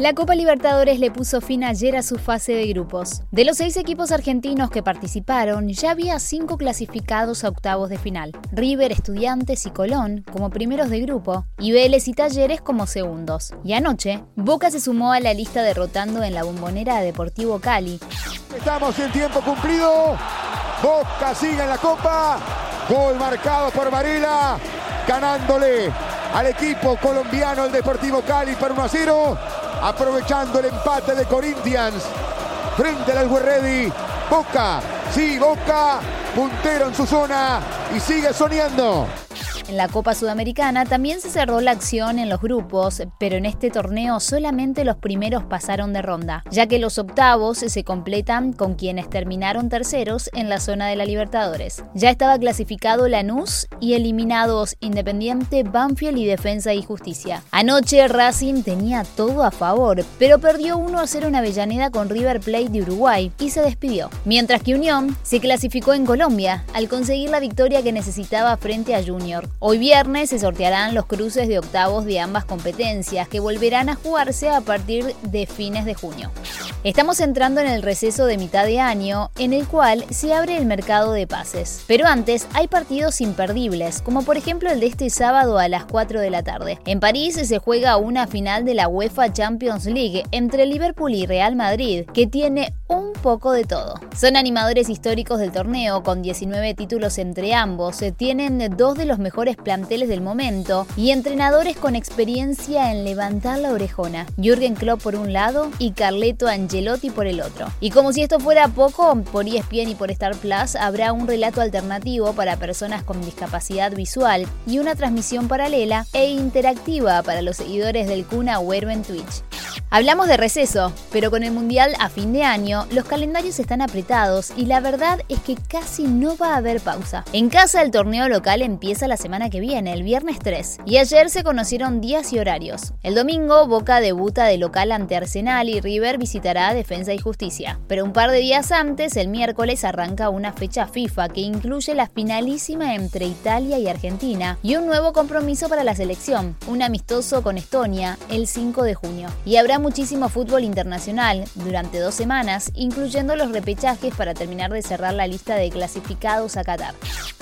La Copa Libertadores le puso fin ayer a su fase de grupos. De los seis equipos argentinos que participaron, ya había cinco clasificados a octavos de final. River, Estudiantes y Colón como primeros de grupo, y Vélez y Talleres como segundos. Y anoche, Boca se sumó a la lista derrotando en la bombonera a Deportivo Cali. Estamos en tiempo cumplido. Boca sigue en la Copa. Gol marcado por Varela, ganándole al equipo colombiano el Deportivo Cali por 1 a 0 aprovechando el empate de Corinthians frente al Ready. Boca, sí, Boca, puntero en su zona y sigue soñando. En la Copa Sudamericana también se cerró la acción en los grupos, pero en este torneo solamente los primeros pasaron de ronda, ya que los octavos se completan con quienes terminaron terceros en la zona de la Libertadores. Ya estaba clasificado Lanús y eliminados Independiente, Banfield y Defensa y Justicia. Anoche Racing tenía todo a favor, pero perdió 1 a 0 en Avellaneda con River Plate de Uruguay y se despidió. Mientras que Unión se clasificó en Colombia al conseguir la victoria que necesitaba frente a Junior. Hoy viernes se sortearán los cruces de octavos de ambas competencias que volverán a jugarse a partir de fines de junio. Estamos entrando en el receso de mitad de año en el cual se abre el mercado de pases. Pero antes hay partidos imperdibles, como por ejemplo el de este sábado a las 4 de la tarde. En París se juega una final de la UEFA Champions League entre Liverpool y Real Madrid, que tiene un poco de todo. Son animadores históricos del torneo con 19 títulos entre ambos, tienen dos de los mejores planteles del momento y entrenadores con experiencia en levantar la orejona. Jürgen Klopp por un lado y Carleto Angelotti por el otro. Y como si esto fuera poco, por ESPN y por Star Plus habrá un relato alternativo para personas con discapacidad visual y una transmisión paralela e interactiva para los seguidores del Kun Agüero en Twitch. Hablamos de receso, pero con el Mundial a fin de año, los calendarios están apretados y la verdad es que casi no va a haber pausa. En casa el torneo local empieza la semana que viene, el viernes 3, y ayer se conocieron días y horarios. El domingo Boca debuta de local ante Arsenal y River visitará Defensa y Justicia. Pero un par de días antes, el miércoles, arranca una fecha FIFA que incluye la finalísima entre Italia y Argentina y un nuevo compromiso para la selección, un amistoso con Estonia el 5 de junio. Y habrá muchísimo fútbol internacional durante dos semanas, incluyendo los repechajes para terminar de cerrar la lista de clasificados a Qatar.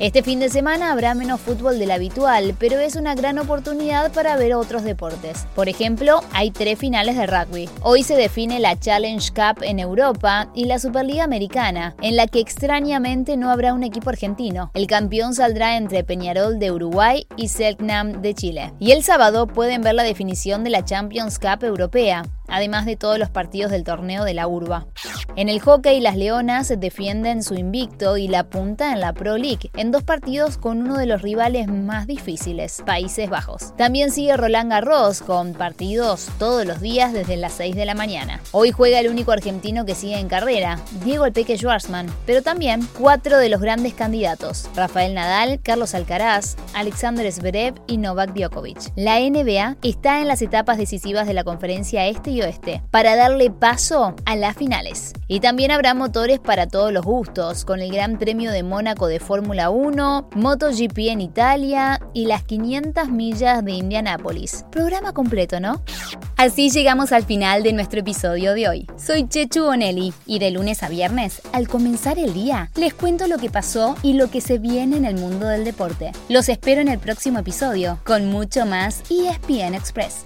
Este fin de semana habrá menos fútbol del habitual, pero es una gran oportunidad para ver otros deportes. Por ejemplo, hay tres finales de rugby. Hoy se define la Challenge Cup en Europa y la Superliga Americana, en la que extrañamente no habrá un equipo argentino. El campeón saldrá entre Peñarol de Uruguay y Selknam de Chile. Y el sábado pueden ver la definición de la Champions Cup europea дня. Además de todos los partidos del torneo de la urba. En el hockey, las Leonas defienden su invicto y la punta en la Pro League, en dos partidos con uno de los rivales más difíciles, Países Bajos. También sigue Roland Garros, con partidos todos los días desde las 6 de la mañana. Hoy juega el único argentino que sigue en carrera, Diego El Peque Schwarzman, pero también cuatro de los grandes candidatos, Rafael Nadal, Carlos Alcaraz, Alexander Zverev y Novak Djokovic. La NBA está en las etapas decisivas de la conferencia este y oeste, para darle paso a las finales. Y también habrá motores para todos los gustos, con el Gran Premio de Mónaco de Fórmula 1, MotoGP en Italia y las 500 millas de Indianápolis. Programa completo, ¿no? Así llegamos al final de nuestro episodio de hoy. Soy Chechu Bonelli y de lunes a viernes, al comenzar el día, les cuento lo que pasó y lo que se viene en el mundo del deporte. Los espero en el próximo episodio con mucho más ESPN Express.